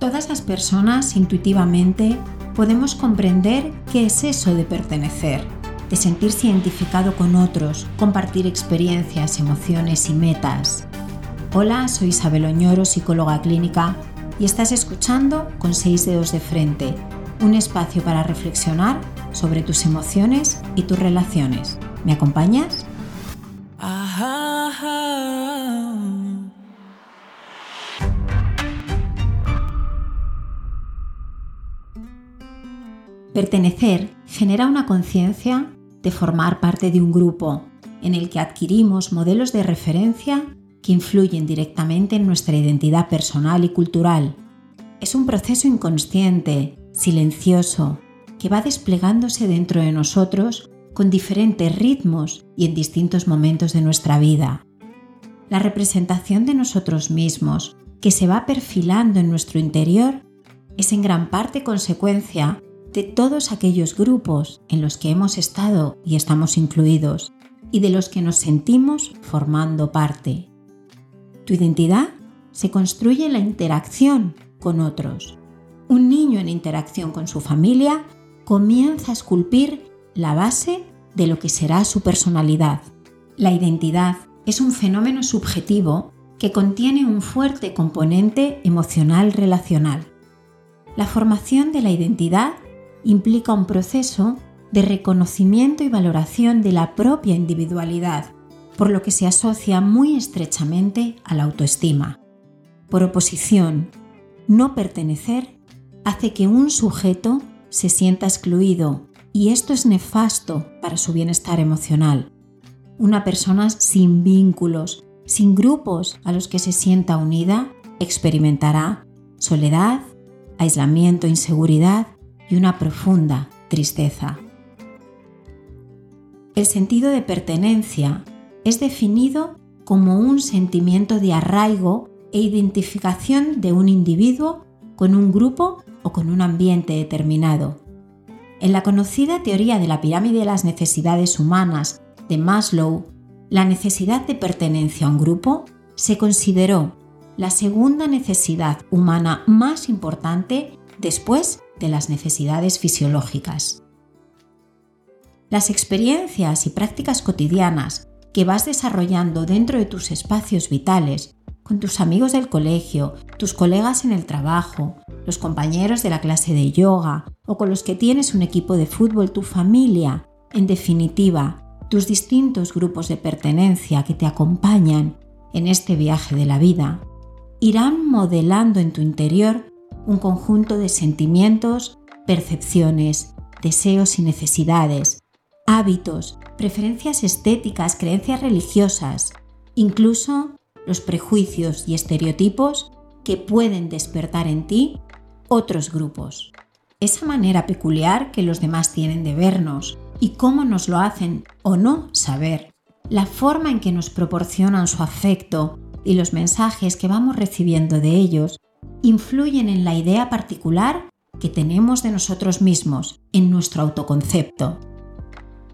Todas las personas intuitivamente podemos comprender qué es eso de pertenecer, de sentirse identificado con otros, compartir experiencias, emociones y metas. Hola, soy Isabel Oñoro, psicóloga clínica, y estás escuchando Con seis dedos de frente, un espacio para reflexionar sobre tus emociones y tus relaciones. ¿Me acompañas? Pertenecer genera una conciencia de formar parte de un grupo en el que adquirimos modelos de referencia que influyen directamente en nuestra identidad personal y cultural. Es un proceso inconsciente, silencioso, que va desplegándose dentro de nosotros con diferentes ritmos y en distintos momentos de nuestra vida. La representación de nosotros mismos que se va perfilando en nuestro interior es en gran parte consecuencia de todos aquellos grupos en los que hemos estado y estamos incluidos y de los que nos sentimos formando parte. Tu identidad se construye en la interacción con otros. Un niño en interacción con su familia comienza a esculpir la base de lo que será su personalidad. La identidad es un fenómeno subjetivo que contiene un fuerte componente emocional relacional. La formación de la identidad implica un proceso de reconocimiento y valoración de la propia individualidad, por lo que se asocia muy estrechamente a la autoestima. Por oposición, no pertenecer hace que un sujeto se sienta excluido y esto es nefasto para su bienestar emocional. Una persona sin vínculos, sin grupos a los que se sienta unida, experimentará soledad, aislamiento, inseguridad y una profunda tristeza. El sentido de pertenencia es definido como un sentimiento de arraigo e identificación de un individuo con un grupo o con un ambiente determinado. En la conocida teoría de la pirámide de las necesidades humanas de Maslow, la necesidad de pertenencia a un grupo se consideró la segunda necesidad humana más importante después de las necesidades fisiológicas. Las experiencias y prácticas cotidianas que vas desarrollando dentro de tus espacios vitales, con tus amigos del colegio, tus colegas en el trabajo, los compañeros de la clase de yoga o con los que tienes un equipo de fútbol, tu familia, en definitiva, tus distintos grupos de pertenencia que te acompañan en este viaje de la vida, irán modelando en tu interior un conjunto de sentimientos, percepciones, deseos y necesidades, hábitos, preferencias estéticas, creencias religiosas, incluso los prejuicios y estereotipos que pueden despertar en ti otros grupos. Esa manera peculiar que los demás tienen de vernos y cómo nos lo hacen o no saber, la forma en que nos proporcionan su afecto y los mensajes que vamos recibiendo de ellos influyen en la idea particular que tenemos de nosotros mismos, en nuestro autoconcepto.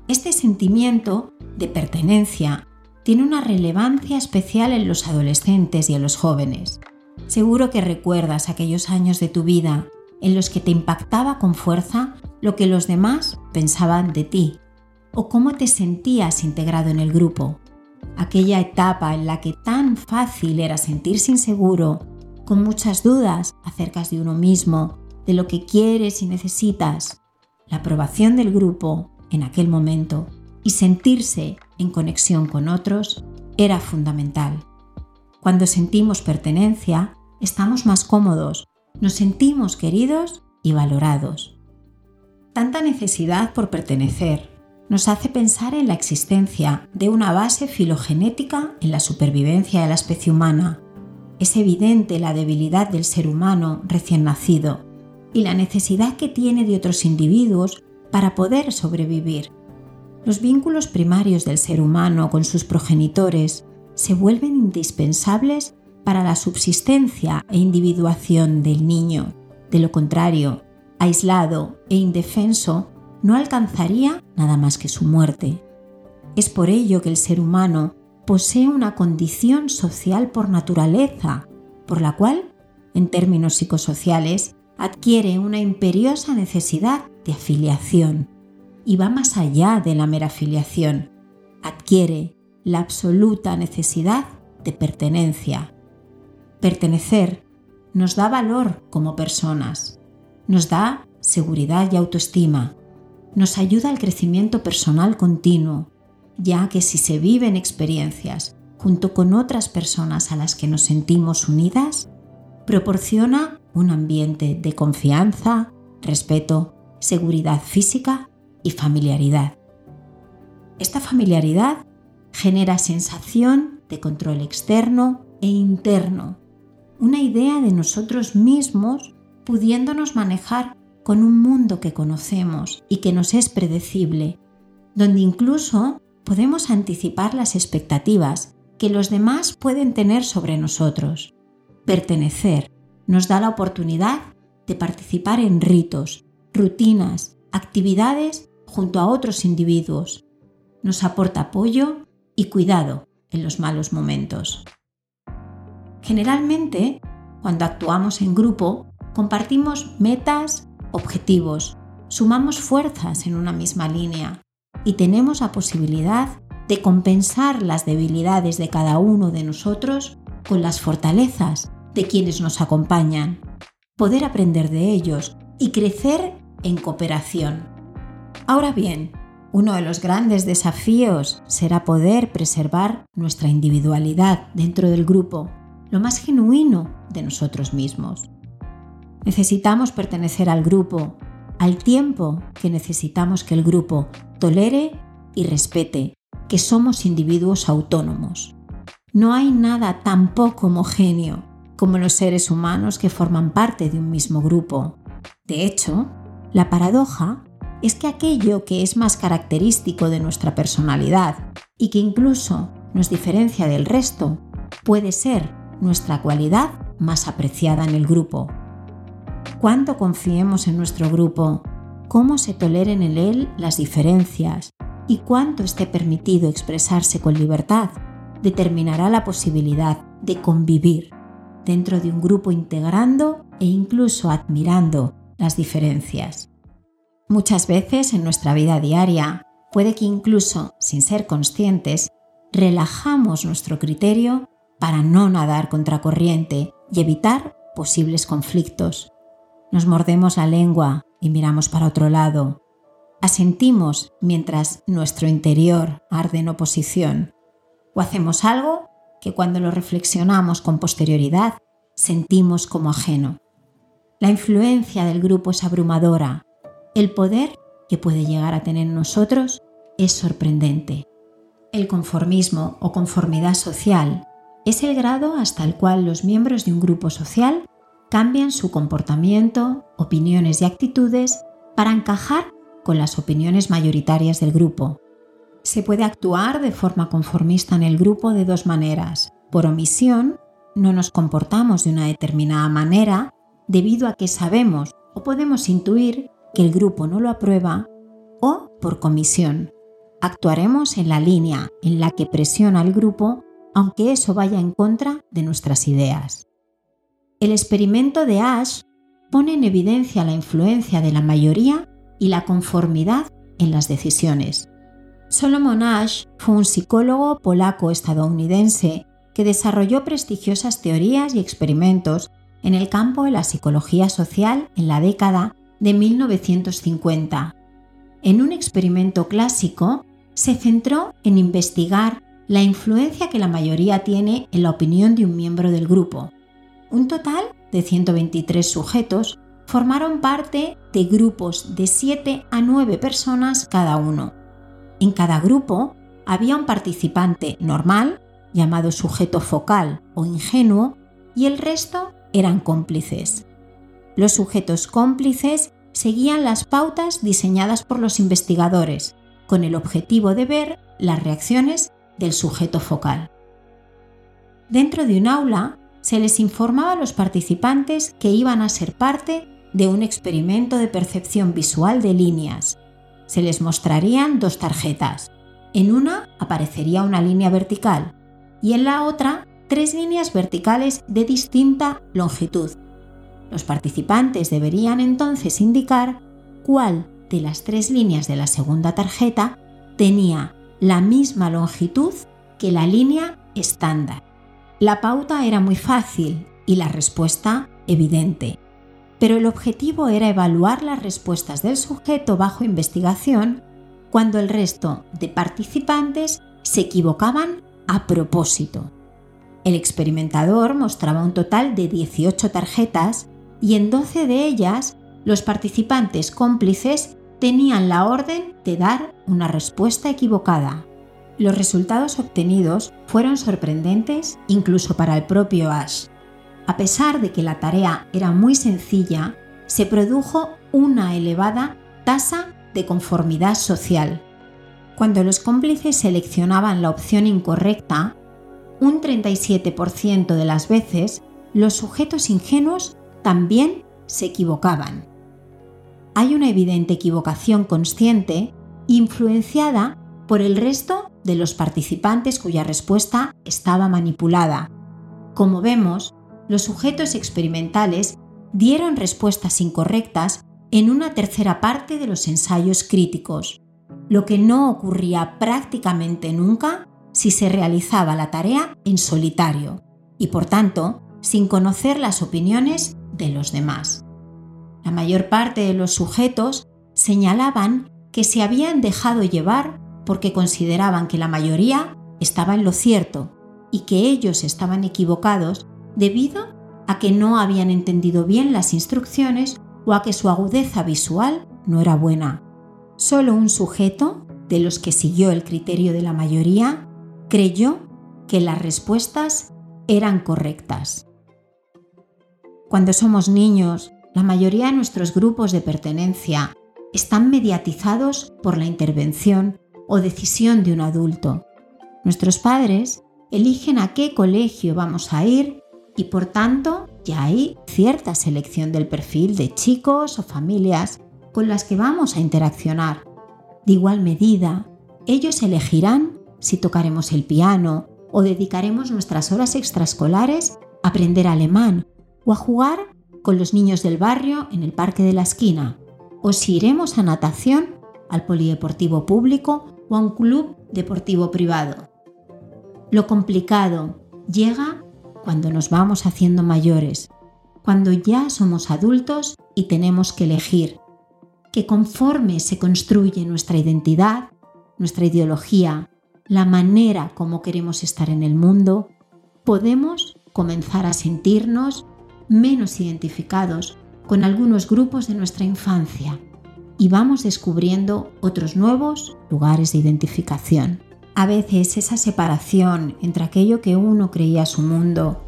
Este sentimiento de pertenencia tiene una relevancia especial en los adolescentes y en los jóvenes. Seguro que recuerdas aquellos años de tu vida en los que te impactaba con fuerza lo que los demás pensaban de ti o cómo te sentías integrado en el grupo. Aquella etapa en la que tan fácil era sentirse inseguro con muchas dudas acerca de uno mismo, de lo que quieres y necesitas, la aprobación del grupo en aquel momento y sentirse en conexión con otros era fundamental. Cuando sentimos pertenencia, estamos más cómodos, nos sentimos queridos y valorados. Tanta necesidad por pertenecer nos hace pensar en la existencia de una base filogenética en la supervivencia de la especie humana es evidente la debilidad del ser humano recién nacido y la necesidad que tiene de otros individuos para poder sobrevivir. Los vínculos primarios del ser humano con sus progenitores se vuelven indispensables para la subsistencia e individuación del niño. De lo contrario, aislado e indefenso, no alcanzaría nada más que su muerte. Es por ello que el ser humano posee una condición social por naturaleza, por la cual en términos psicosociales, adquiere una imperiosa necesidad de afiliación y va más allá de la mera afiliación. Adquiere la absoluta necesidad de pertenencia. Pertenecer nos da valor como personas, nos da seguridad y autoestima, nos ayuda al crecimiento personal continuo, ya que si se viven experiencias junto con otras personas a las que nos sentimos unidas, proporciona un ambiente de confianza, respeto, seguridad física y familiaridad. Esta familiaridad genera sensación de control externo e interno, una idea de nosotros mismos pudiéndonos manejar con un mundo que conocemos y que nos es predecible, donde incluso podemos anticipar las expectativas que los demás pueden tener sobre nosotros. Pertenecer nos da la oportunidad de participar en ritos, rutinas, actividades junto a otros individuos. Nos aporta apoyo y cuidado en los malos momentos. Generalmente, cuando actuamos en grupo, compartimos metas, objetivos, sumamos fuerzas en una misma línea y tenemos la posibilidad de compensar las debilidades de cada uno de nosotros con las fortalezas de quienes nos acompañan, poder aprender de ellos y crecer en cooperación. Ahora bien, uno de los grandes desafíos será poder preservar nuestra individualidad dentro del grupo, lo más genuino de nosotros mismos. Necesitamos pertenecer al grupo, al tiempo que necesitamos que el grupo tolere y respete que somos individuos autónomos. No hay nada tan poco homogéneo como los seres humanos que forman parte de un mismo grupo. De hecho, la paradoja es que aquello que es más característico de nuestra personalidad y que incluso nos diferencia del resto puede ser nuestra cualidad más apreciada en el grupo. Cuánto confiemos en nuestro grupo, cómo se toleren en él las diferencias y cuánto esté permitido expresarse con libertad determinará la posibilidad de convivir dentro de un grupo integrando e incluso admirando las diferencias. Muchas veces en nuestra vida diaria puede que incluso sin ser conscientes relajamos nuestro criterio para no nadar contracorriente y evitar posibles conflictos. Nos mordemos la lengua y miramos para otro lado. Asentimos mientras nuestro interior arde en oposición. O hacemos algo que cuando lo reflexionamos con posterioridad sentimos como ajeno. La influencia del grupo es abrumadora. El poder que puede llegar a tener nosotros es sorprendente. El conformismo o conformidad social es el grado hasta el cual los miembros de un grupo social cambian su comportamiento, opiniones y actitudes para encajar con las opiniones mayoritarias del grupo. Se puede actuar de forma conformista en el grupo de dos maneras. Por omisión, no nos comportamos de una determinada manera debido a que sabemos o podemos intuir que el grupo no lo aprueba o por comisión. Actuaremos en la línea en la que presiona el grupo aunque eso vaya en contra de nuestras ideas. El experimento de Ash pone en evidencia la influencia de la mayoría y la conformidad en las decisiones. Solomon Ash fue un psicólogo polaco-estadounidense que desarrolló prestigiosas teorías y experimentos en el campo de la psicología social en la década de 1950. En un experimento clásico, se centró en investigar la influencia que la mayoría tiene en la opinión de un miembro del grupo. Un total de 123 sujetos formaron parte de grupos de 7 a 9 personas cada uno. En cada grupo había un participante normal, llamado sujeto focal o ingenuo, y el resto eran cómplices. Los sujetos cómplices seguían las pautas diseñadas por los investigadores, con el objetivo de ver las reacciones del sujeto focal. Dentro de un aula se les informaba a los participantes que iban a ser parte de un experimento de percepción visual de líneas. Se les mostrarían dos tarjetas. En una aparecería una línea vertical y en la otra tres líneas verticales de distinta longitud, Los participantes deberían entonces indicar cuál de las tres líneas de la segunda tarjeta tenía la misma longitud que la línea estándar. La pauta era muy fácil y la respuesta evidente, pero el objetivo era evaluar las respuestas del sujeto bajo investigación cuando el resto de participantes se equivocaban a propósito. El experimentador mostraba un total de 18 tarjetas y en 12 de ellas los participantes cómplices tenían la orden de dar una respuesta equivocada. Los resultados obtenidos fueron sorprendentes incluso para el propio Ash. A pesar de que la tarea era muy sencilla, se produjo una elevada tasa de conformidad social. Cuando los cómplices seleccionaban la opción incorrecta, un 37% de las veces los sujetos ingenuos también se equivocaban. Hay una evidente equivocación consciente influenciada por el resto de los participantes cuya respuesta estaba manipulada. Como vemos, los sujetos experimentales dieron respuestas incorrectas en una tercera parte de los ensayos críticos, lo que no ocurría prácticamente nunca si se realizaba la tarea en solitario y por tanto sin conocer las opiniones de los demás. La mayor parte de los sujetos señalaban que se habían dejado llevar porque consideraban que la mayoría estaba en lo cierto y que ellos estaban equivocados debido a que no habían entendido bien las instrucciones o a que su agudeza visual no era buena. Solo un sujeto, de los que siguió el criterio de la mayoría, creyó que las respuestas eran correctas. Cuando somos niños, la mayoría de nuestros grupos de pertenencia están mediatizados por la intervención o decisión de un adulto. Nuestros padres eligen a qué colegio vamos a ir y por tanto ya hay cierta selección del perfil de chicos o familias con las que vamos a interaccionar. De igual medida, ellos elegirán si tocaremos el piano o dedicaremos nuestras horas extraescolares a aprender alemán o a jugar con los niños del barrio en el parque de la esquina, o si iremos a natación, al polideportivo público o a un club deportivo privado. Lo complicado llega cuando nos vamos haciendo mayores, cuando ya somos adultos y tenemos que elegir, que conforme se construye nuestra identidad, nuestra ideología, la manera como queremos estar en el mundo, podemos comenzar a sentirnos menos identificados con algunos grupos de nuestra infancia y vamos descubriendo otros nuevos lugares de identificación. A veces esa separación entre aquello que uno creía su mundo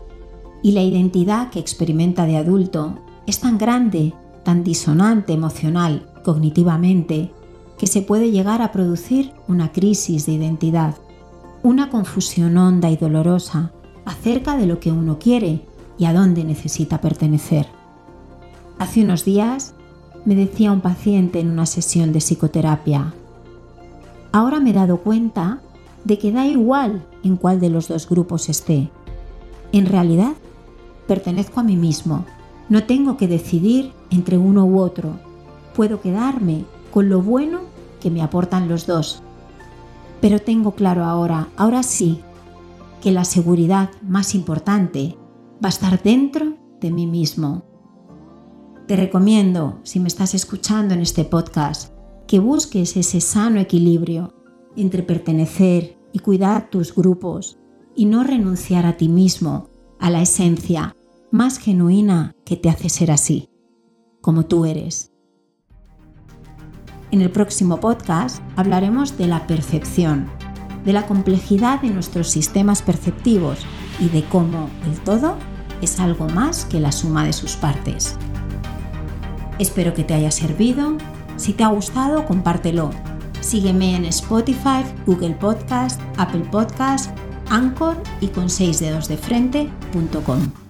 y la identidad que experimenta de adulto es tan grande, tan disonante emocional, cognitivamente, que se puede llegar a producir una crisis de identidad, una confusión honda y dolorosa acerca de lo que uno quiere y a dónde necesita pertenecer. Hace unos días me decía un paciente en una sesión de psicoterapia, ahora me he dado cuenta de que da igual en cuál de los dos grupos esté. En realidad, pertenezco a mí mismo. No tengo que decidir entre uno u otro. Puedo quedarme con lo bueno que me aportan los dos. Pero tengo claro ahora, ahora sí, que la seguridad más importante va a estar dentro de mí mismo. Te recomiendo, si me estás escuchando en este podcast, que busques ese sano equilibrio entre pertenecer y cuidar tus grupos y no renunciar a ti mismo, a la esencia más genuina que te hace ser así, como tú eres. En el próximo podcast hablaremos de la percepción, de la complejidad de nuestros sistemas perceptivos y de cómo el todo es algo más que la suma de sus partes. Espero que te haya servido. Si te ha gustado, compártelo. Sígueme en Spotify, Google Podcast, Apple Podcast, Anchor y con 6 dedos de frente.com.